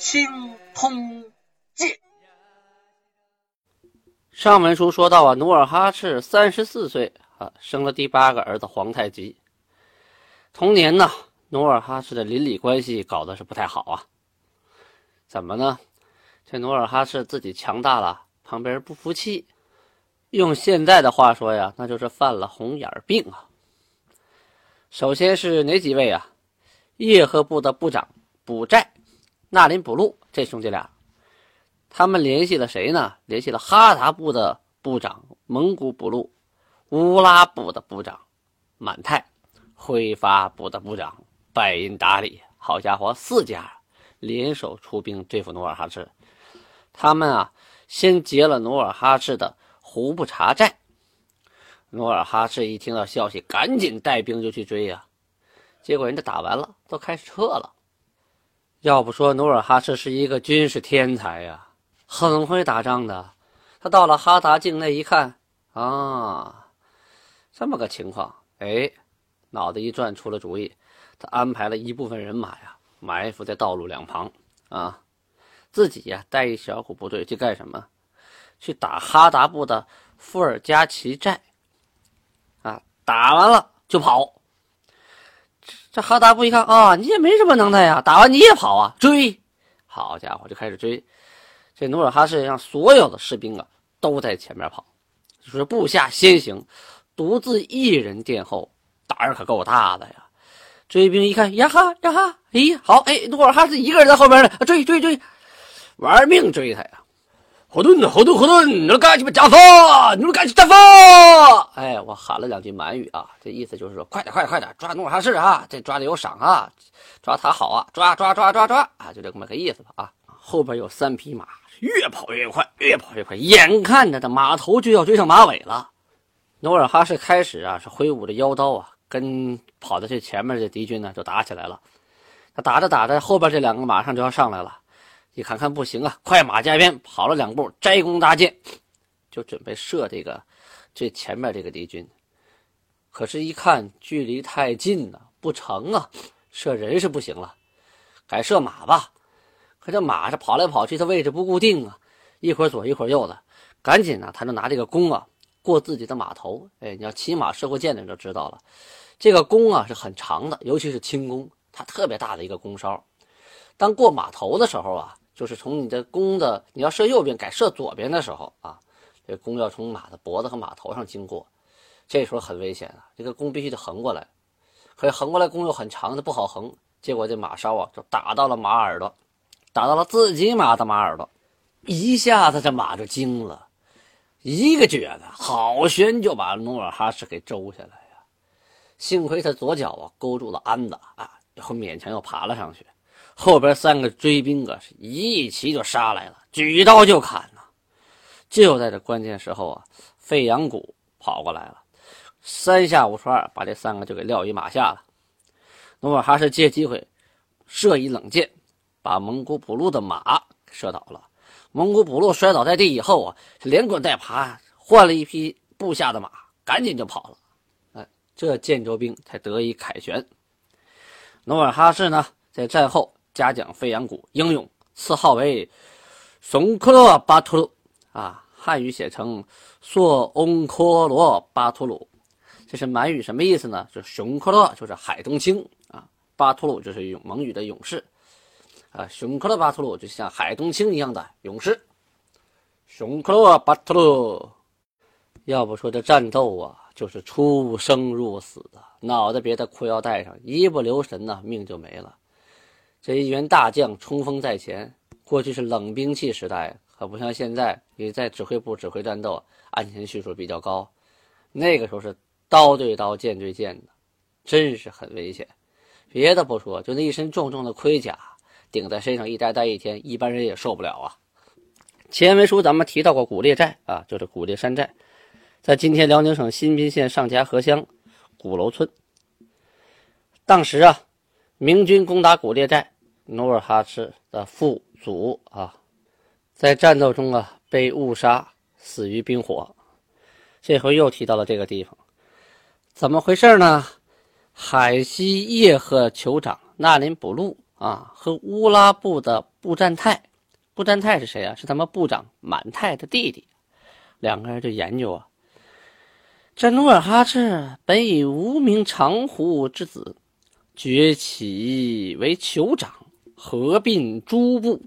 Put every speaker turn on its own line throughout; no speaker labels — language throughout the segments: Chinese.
清通鉴》。
上文书说到啊，努尔哈赤三十四岁啊，生了第八个儿子皇太极。同年呢，努尔哈赤的邻里关系搞得是不太好啊。怎么呢？这努尔哈赤自己强大了，旁边人不服气。用现在的话说呀，那就是犯了红眼病啊。首先是哪几位啊？叶赫部的部长卜寨、纳林卜路这兄弟俩。他们联系了谁呢？联系了哈达部的部长蒙古部路、乌拉部的部长满泰、辉发部的部长拜因达里。好家伙，四家联手出兵对付努尔哈赤。他们啊，先劫了努尔哈赤的胡布查寨。努尔哈赤一听到消息，赶紧带兵就去追呀。结果人家打完了，都开始撤了。要不说努尔哈赤是一个军事天才呀。很会打仗的，他到了哈达境内一看，啊，这么个情况，哎，脑子一转，出了主意，他安排了一部分人马呀，埋伏在道路两旁，啊，自己呀带一小股部队去干什么？去打哈达部的富尔加奇寨，啊，打完了就跑。这哈达布一看啊，你也没什么能耐呀，打完你也跑啊，追，好家伙，就开始追。这努尔哈赤让所有的士兵啊都在前面跑，就是部下先行，独自一人殿后，胆儿可够大的呀！追兵一看，呀哈呀哈，咦，好哎，努尔哈赤一个人在后边呢，追追追，玩命追他呀！后盾后盾后盾，你们赶紧加发，你们赶紧加发！我喊了两句满语啊，这意思就是说，快点快点快点，抓努尔哈赤啊，这抓的有赏啊，抓他好啊，抓抓抓抓抓啊，就这么个意思吧啊！后边有三匹马。越跑越快，越跑越快，眼看着这马头就要追上马尾了。努尔哈赤开始啊，是挥舞着腰刀啊，跟跑在这前面的敌军呢就打起来了。他打着打着，后边这两个马上就要上来了，一看看不行啊，快马加鞭跑了两步，摘弓搭箭，就准备射这个最前面这个敌军。可是，一看距离太近了，不成啊，射人是不行了，改射马吧。可这马是跑来跑去，它位置不固定啊，一会儿左一会儿右的，赶紧呢，他就拿这个弓啊过自己的马头。哎，你要骑马射过箭的人就知道了，这个弓啊是很长的，尤其是轻弓，它特别大的一个弓梢。当过马头的时候啊，就是从你的弓的你要射右边改射左边的时候啊，这弓要从马的脖子和马头上经过，这时候很危险啊，这个弓必须得横过来，可是横过来弓又很长，它不好横，结果这马梢啊就打到了马耳朵。打到了自己马的马耳朵，一下子这马就惊了，一个蹶子，好悬就把努尔哈赤给周下来呀。幸亏他左脚啊勾住了鞍子啊，然后勉强又爬了上去。后边三个追兵啊是一齐就杀来了，举刀就砍呐。就在这关键时候啊，费扬古跑过来了，三下五除二把这三个就给撂于马下了。努尔哈赤借机会射一冷箭。把蒙古补路的马射倒了，蒙古补路摔倒在地以后啊，连滚带爬换了一批部下的马，赶紧就跑了。哎，这建州兵才得以凯旋。努尔哈赤呢，在战后嘉奖费扬古英勇，赐号为松克罗巴图鲁啊，汉语写成索翁科罗巴图鲁，这是满语什么意思呢？就是熊科罗就是海东青啊，巴图鲁就是勇蒙语的勇士。啊，熊克勒巴图鲁就像海东青一样的勇士。熊克勒巴图鲁，要不说这战斗啊，就是出生入死啊，脑袋别在裤腰带上，一不留神呢，命就没了。这一员大将冲锋在前，过去是冷兵器时代，可不像现在，你在指挥部指挥战斗，安全系数比较高。那个时候是刀对刀，剑对剑的，真是很危险。别的不说，就那一身重重的盔甲。顶在身上一待待一天，一般人也受不了啊。前文书咱们提到过古列寨啊，就是古列山寨，在今天辽宁省新宾县上夹河乡鼓楼村。当时啊，明军攻打古列寨，努尔哈赤的父祖啊，在战斗中啊被误杀，死于冰火。这回又提到了这个地方，怎么回事呢？海西叶赫酋长纳林卜路啊，和乌拉部的布占泰，布占泰是谁啊？是他们部长满泰的弟弟。两个人就研究啊，这努尔哈赤本以无名长胡之子，崛起为酋长，合并诸部，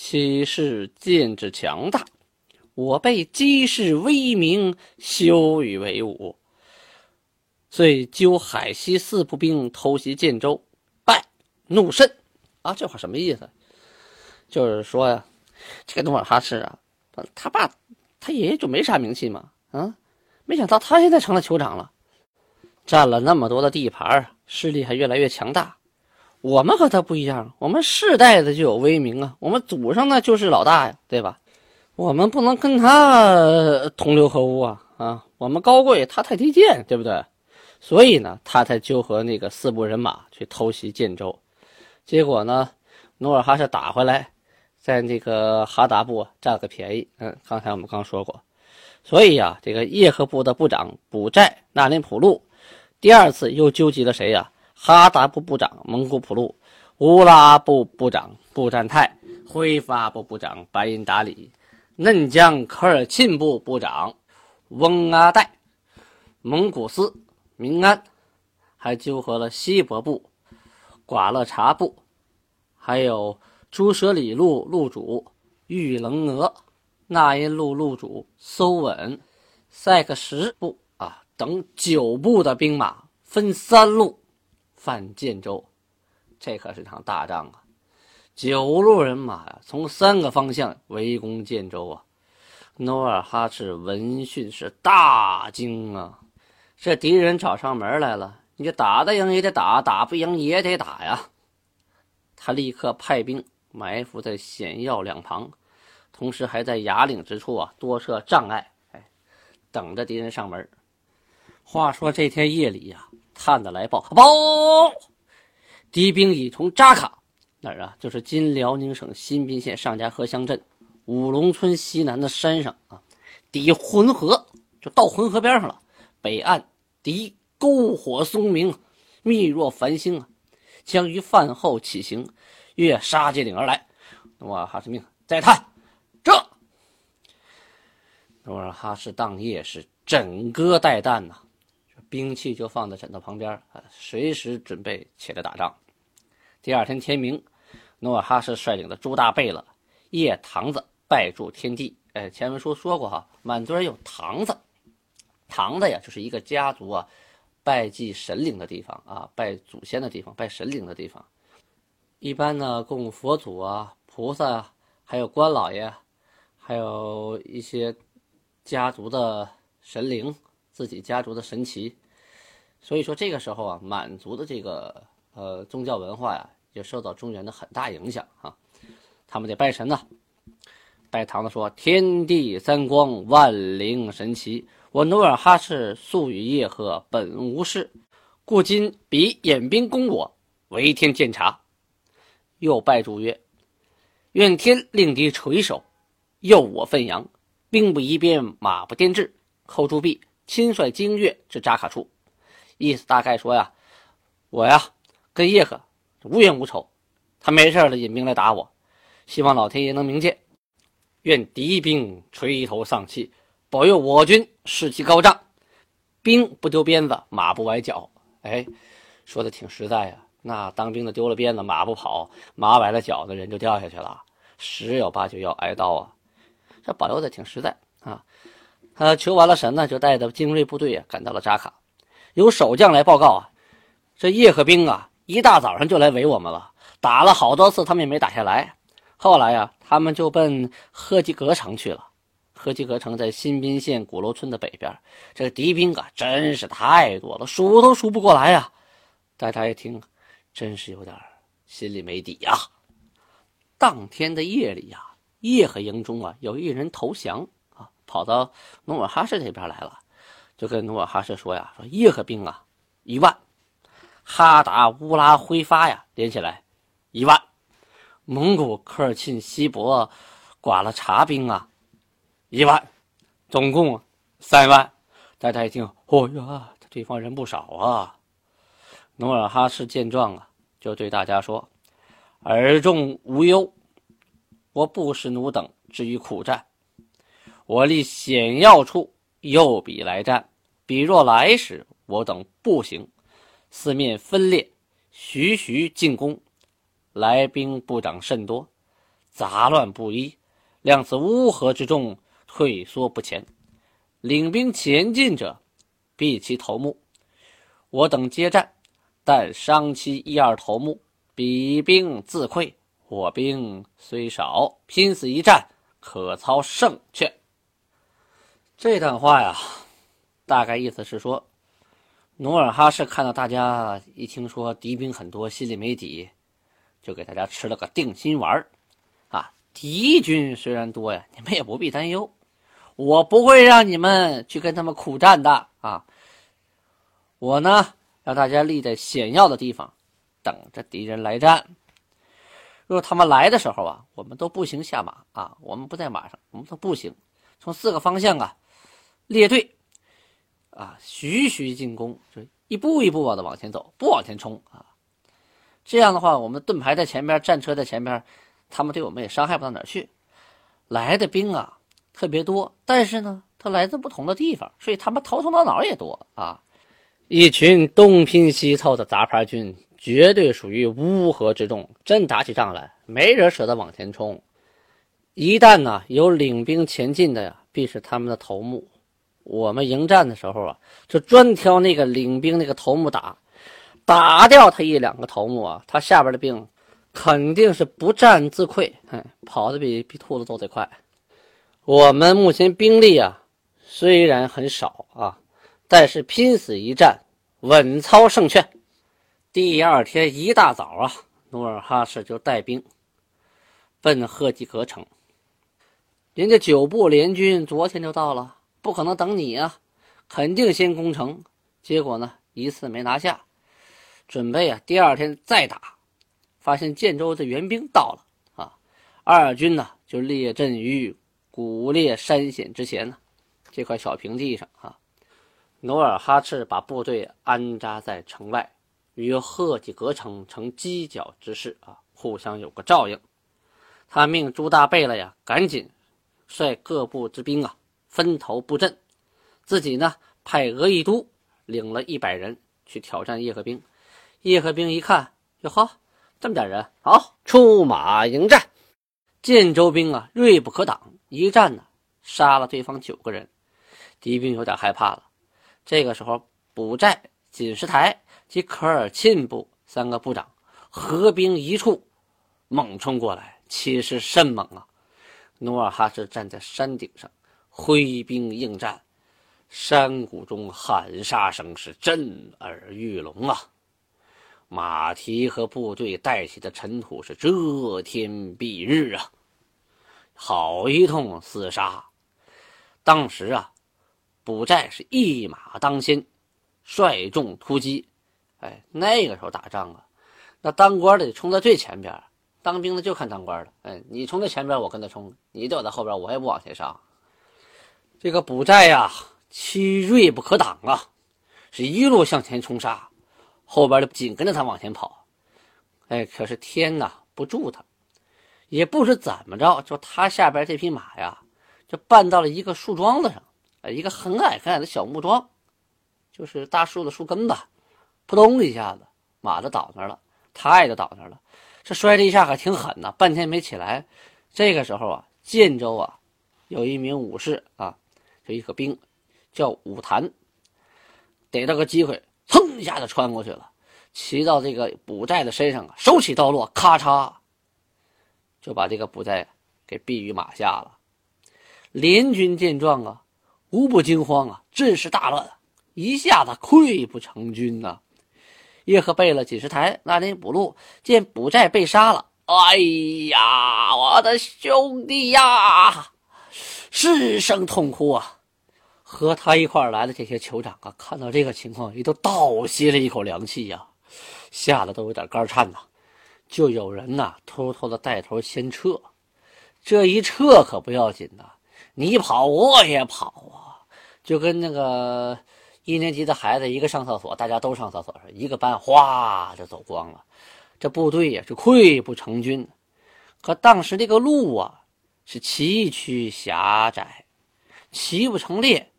其势渐之强大。我辈姬氏威名，羞与为伍。遂纠海西四部兵偷袭建州，败怒甚。啊，这话什么意思？就是说呀，这个努尔哈赤啊，他爸他爷爷就没啥名气嘛，啊，没想到他现在成了酋长了，占了那么多的地盘，势力还越来越强大。我们和他不一样，我们世代的就有威名啊，我们祖上呢就是老大呀，对吧？我们不能跟他同流合污啊，啊，我们高贵，他太低贱，对不对？所以呢，他才纠合那个四部人马去偷袭建州，结果呢，努尔哈赤打回来，在那个哈达部占了个便宜。嗯，刚才我们刚说过，所以呀，这个叶赫部的部长卜寨纳林普路，第二次又纠集了谁呀？哈达部部长蒙古普路，乌拉部部长布占泰，辉发部部长白银达里，嫩江科尔沁部部长翁阿代，蒙古斯。明安，还纠合了西伯部、寡勒察部，还有朱舍里路路主玉棱额、那音路路主搜稳、塞克什部啊等九部的兵马，分三路犯建州。这可是场大仗啊！九路人马呀，从三个方向围攻建州啊！努尔哈赤闻讯是大惊啊！这敌人找上门来了，你打得赢也得打，打不赢也得打呀。他立刻派兵埋伏在险要两旁，同时还在崖岭之处啊多设障碍，哎，等着敌人上门。话说这天夜里呀，探子来报，报，敌兵已从扎卡哪儿啊？就是今辽宁省新宾县上家河乡镇五龙村西南的山上啊，抵浑河，就到浑河边上了。北岸敌篝火松明，密若繁星啊！将于饭后起行，越沙界岭而来。努尔哈赤命再探，这努尔哈赤当夜是枕戈待旦呐，兵器就放在枕头旁边啊，随时准备起来打仗。第二天天明，努尔哈赤率领的朱大贝勒叶堂子拜祝天地。哎，前文书说过哈，满族人有堂子。堂子呀，就是一个家族啊，拜祭神灵的地方啊，拜祖先的地方，拜神灵的地方。一般呢，供佛祖啊、菩萨啊，还有官老爷，还有一些家族的神灵，自己家族的神奇。所以说，这个时候啊，满族的这个呃宗教文化呀，也受到中原的很大影响啊。他们得拜神呐，拜堂的说：“天地三光，万灵神奇。”我努尔哈赤素与叶赫本无事，故今彼引兵攻我，为天鉴察。又拜祝曰：“愿天令敌垂首，诱我奋扬，兵不移边，马不颠至，寇铸币，亲率精锐至扎卡处。”意思大概说呀，我呀跟叶赫无冤无仇，他没事了引兵来打我，希望老天爷能明鉴，愿敌兵垂头丧气。保佑我军士气高涨，兵不丢鞭子，马不崴脚。哎，说的挺实在呀。那当兵的丢了鞭子，马不跑，马崴了脚的人就掉下去了，十有八九要挨刀啊。这保佑的挺实在啊。他求完了神呢，就带着精锐部队啊赶到了扎卡。有守将来报告啊，这叶赫兵啊一大早上就来围我们了，打了好多次，他们也没打下来。后来呀，他们就奔赫吉格城去了。赫吉格城在新宾县鼓楼村的北边，这敌兵啊，真是太多了，数都数不过来呀！大家一听，真是有点心里没底呀。当天的夜里呀，叶赫营中啊有一人投降，跑到努尔哈赤这边来了，就跟努尔哈赤说呀：“说叶赫兵啊一万，哈达乌拉挥发呀连起来一万，蒙古科尔沁西伯寡了察兵啊一万，总共三万。”大家一听，哦呀，对方人不少啊！努尔哈赤见状啊，就对大家说：“尔众无忧，我不使奴等至于苦战。我立险要处，诱彼来战。彼若来时，我等步行，四面分列，徐徐进攻。来兵不长甚多，杂乱不一，量此乌合之众，退缩不前。”领兵前进者，避其头目。我等接战，但伤其一二头目，彼兵自溃。我兵虽少，拼死一战，可操胜券。这段话呀，大概意思是说，努尔哈赤看到大家一听说敌兵很多，心里没底，就给大家吃了个定心丸啊，敌军虽然多呀，你们也不必担忧。我不会让你们去跟他们苦战的啊！我呢，让大家立在险要的地方，等着敌人来战。若他们来的时候啊，我们都步行下马啊，我们不在马上，我们都步行，从四个方向啊列队啊，徐徐进攻，就一步一步的往前走，不往前冲啊。这样的话，我们盾牌在前边，战车在前边，他们对我们也伤害不到哪去。来的兵啊。特别多，但是呢，他来自不同的地方，所以他们头头脑脑也多啊。一群东拼西凑的杂牌军，绝对属于乌合之众。真打起仗来，没人舍得往前冲。一旦呢有领兵前进的呀，必是他们的头目。我们迎战的时候啊，就专挑那个领兵那个头目打，打掉他一两个头目啊，他下边的兵肯定是不战自溃，哎，跑得比比兔子都得快。我们目前兵力啊，虽然很少啊，但是拼死一战，稳操胜券。第二天一大早啊，努尔哈赤就带兵奔赫济格城。人家九部联军昨天就到了，不可能等你啊，肯定先攻城。结果呢，一次没拿下，准备啊，第二天再打。发现建州的援兵到了啊，二军呢就列阵于。古烈山险之前呢，这块小平地上啊，努尔哈赤把部队安扎在城外，与赫济格城成犄角之势啊，互相有个照应。他命朱大贝勒呀，赶紧率各部之兵啊，分头布阵，自己呢派额亦都领了一百人去挑战叶赫兵。叶赫兵一看，哟呵，这么点人，好，出马迎战。建州兵啊，锐不可挡。一战呢，杀了对方九个人，敌兵有点害怕了。这个时候，卜寨、锦石台及科尔沁部三个部长合兵一处，猛冲过来，气势甚猛啊！努尔哈赤站在山顶上，挥兵应战，山谷中喊杀声是震耳欲聋啊！马蹄和部队带起的尘土是遮天蔽日啊！好一通厮杀！当时啊，卜寨是一马当先，率众突击。哎，那个时候打仗啊，那当官的冲在最前边，当兵的就看当官的。哎，你冲在前边，我跟他冲；你躲在后边，我也不往前上。这个卜寨呀，其锐不可挡啊，是一路向前冲杀，后边的紧跟着他往前跑。哎，可是天呐，不助他。也不知怎么着，就他下边这匹马呀，就绊到了一个树桩子上，哎，一个很矮很矮的小木桩，就是大树的树根子，扑通一下子，马就倒那了，他也就倒那了。这摔这一下可挺狠呐，半天没起来。这个时候啊，建州啊，有一名武士啊，就一个兵，叫武谭，逮到个机会，噌一下子穿过去了，骑到这个卜寨的身上啊，手起刀落，咔嚓。就把这个卜寨给毙于马下了。联军见状啊，无不惊慌啊，阵势大乱，一下子溃不成军呐。叶赫贝勒、锦石台、那林补路见卜寨被杀了，哎呀，我的兄弟呀！失声痛哭啊！和他一块来的这些酋长啊，看到这个情况，也都倒吸了一口凉气呀，吓得都有点肝颤呐。就有人呐，偷偷的带头先撤。这一撤可不要紧呐，你跑我也跑啊，就跟那个一年级的孩子一个上厕所，大家都上厕所，一个班哗就走光了。这部队呀是溃不成军。可当时这个路啊。是崎岖狭窄，骑不成列！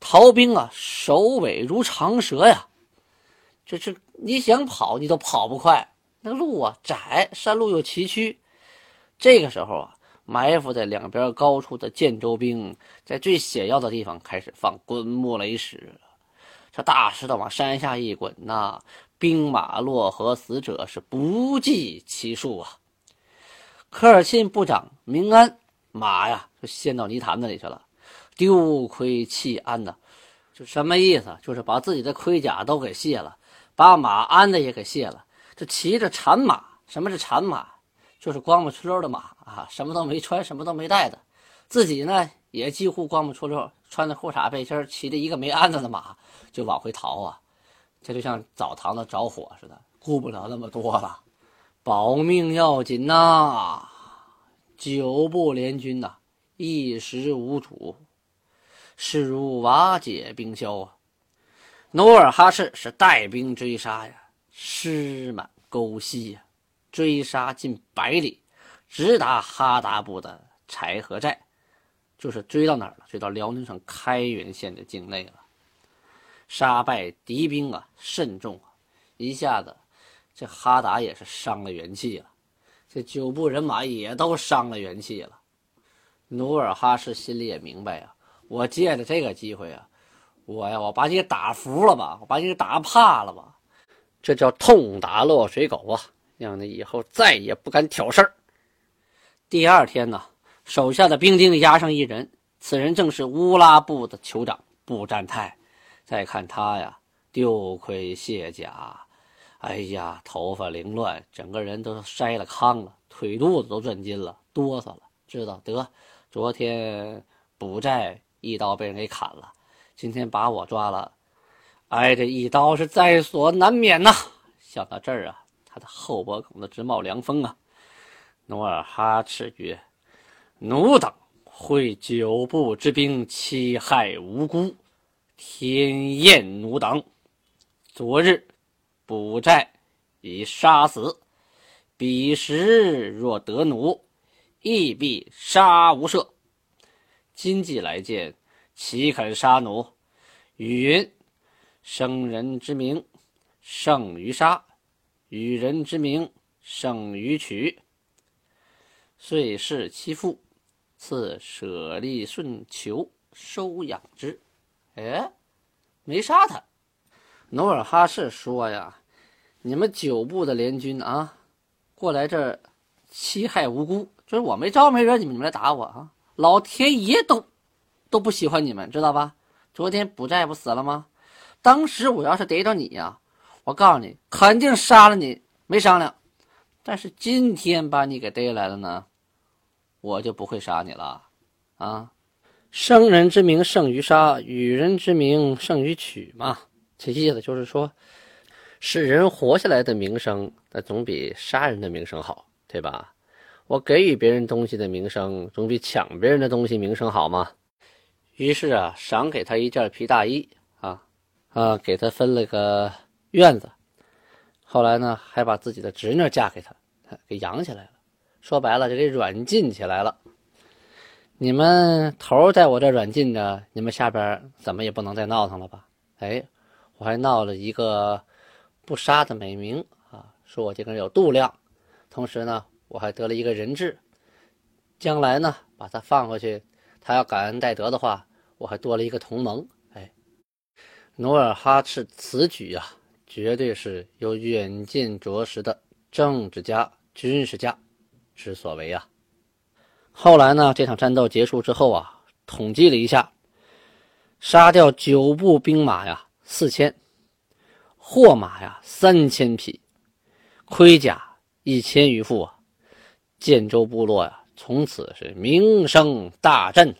逃兵啊，首尾如长蛇呀！这这你想跑，你都跑不快。那路啊窄，山路又崎岖。这个时候啊，埋伏在两边高处的建州兵，在最险要的地方开始放滚木雷石。这大石头往山下一滚呐，兵马落河，死者是不计其数啊！科尔沁部长明安马呀，就陷到泥潭子里去了，丢盔弃鞍呐，就什么意思？就是把自己的盔甲都给卸了，把马鞍子也给卸了，这骑着残马。什么是残马？就是光不出溜的马啊，什么都没穿，什么都没带的，自己呢也几乎光不出溜，穿着裤衩背心，骑着一个没鞍子的马就往回逃啊。这就像澡堂子着火似的，顾不了那么多了。保命要紧呐！九部联军呐，一时无主，势如瓦解冰消啊！努尔哈赤是带兵追杀呀，尸满沟溪呀，追杀近百里，直达哈达部的柴河寨，就是追到哪儿了？追到辽宁省开原县的境内了。杀败敌兵啊，甚重啊！一下子。这哈达也是伤了元气了，这九部人马也都伤了元气了。努尔哈赤心里也明白呀，我借着这个机会啊，我呀，我把你打服了吧，我把你打怕了吧，这叫痛打落水狗啊，让你以后再也不敢挑事儿。第二天呢，手下的兵丁押上一人，此人正是乌拉部的酋长布占泰。再看他呀，丢盔卸甲。哎呀，头发凌乱，整个人都筛了糠了，腿肚子都转筋了，哆嗦了。知道得，昨天补债一刀被人给砍了，今天把我抓了，挨这一刀是在所难免呐。想到这儿啊，他的后脖梗子直冒凉风啊。努尔哈赤曰：“奴等会九部之兵欺害无辜，天厌奴等。昨日。”捕寨已杀死，彼时若得奴，亦必杀无赦。今既来见，岂肯杀奴？语云：生人之名胜于杀，与人之名胜于取。遂弑其父，赐舍利顺求收养之。哎，没杀他。努尔哈赤说呀。你们九部的联军啊，过来这儿欺害无辜，就是我没招没惹你们，你们来打我啊！老天爷都都不喜欢你们，知道吧？昨天卜寨不死了吗？当时我要是逮着你呀，我告诉你，肯定杀了你，没商量。但是今天把你给逮来了呢，我就不会杀你了啊！生人之名胜于杀，与人之名胜于取嘛。这意思就是说。使人活下来的名声，那总比杀人的名声好，对吧？我给予别人东西的名声，总比抢别人的东西名声好吗？于是啊，赏给他一件皮大衣啊，啊，给他分了个院子。后来呢，还把自己的侄女嫁给他，给养起来了。说白了，就给软禁起来了。你们头在我这软禁着，你们下边怎么也不能再闹腾了吧？哎，我还闹了一个。不杀的美名啊，说我这个人有度量，同时呢，我还得了一个人质，将来呢，把他放回去，他要感恩戴德的话，我还多了一个同盟。哎，努尔哈赤此举啊，绝对是有远见卓识的政治家、军事家之所为啊。后来呢，这场战斗结束之后啊，统计了一下，杀掉九部兵马呀，四千。货马呀，三千匹，盔甲一千余副啊，建州部落呀，从此是名声大振。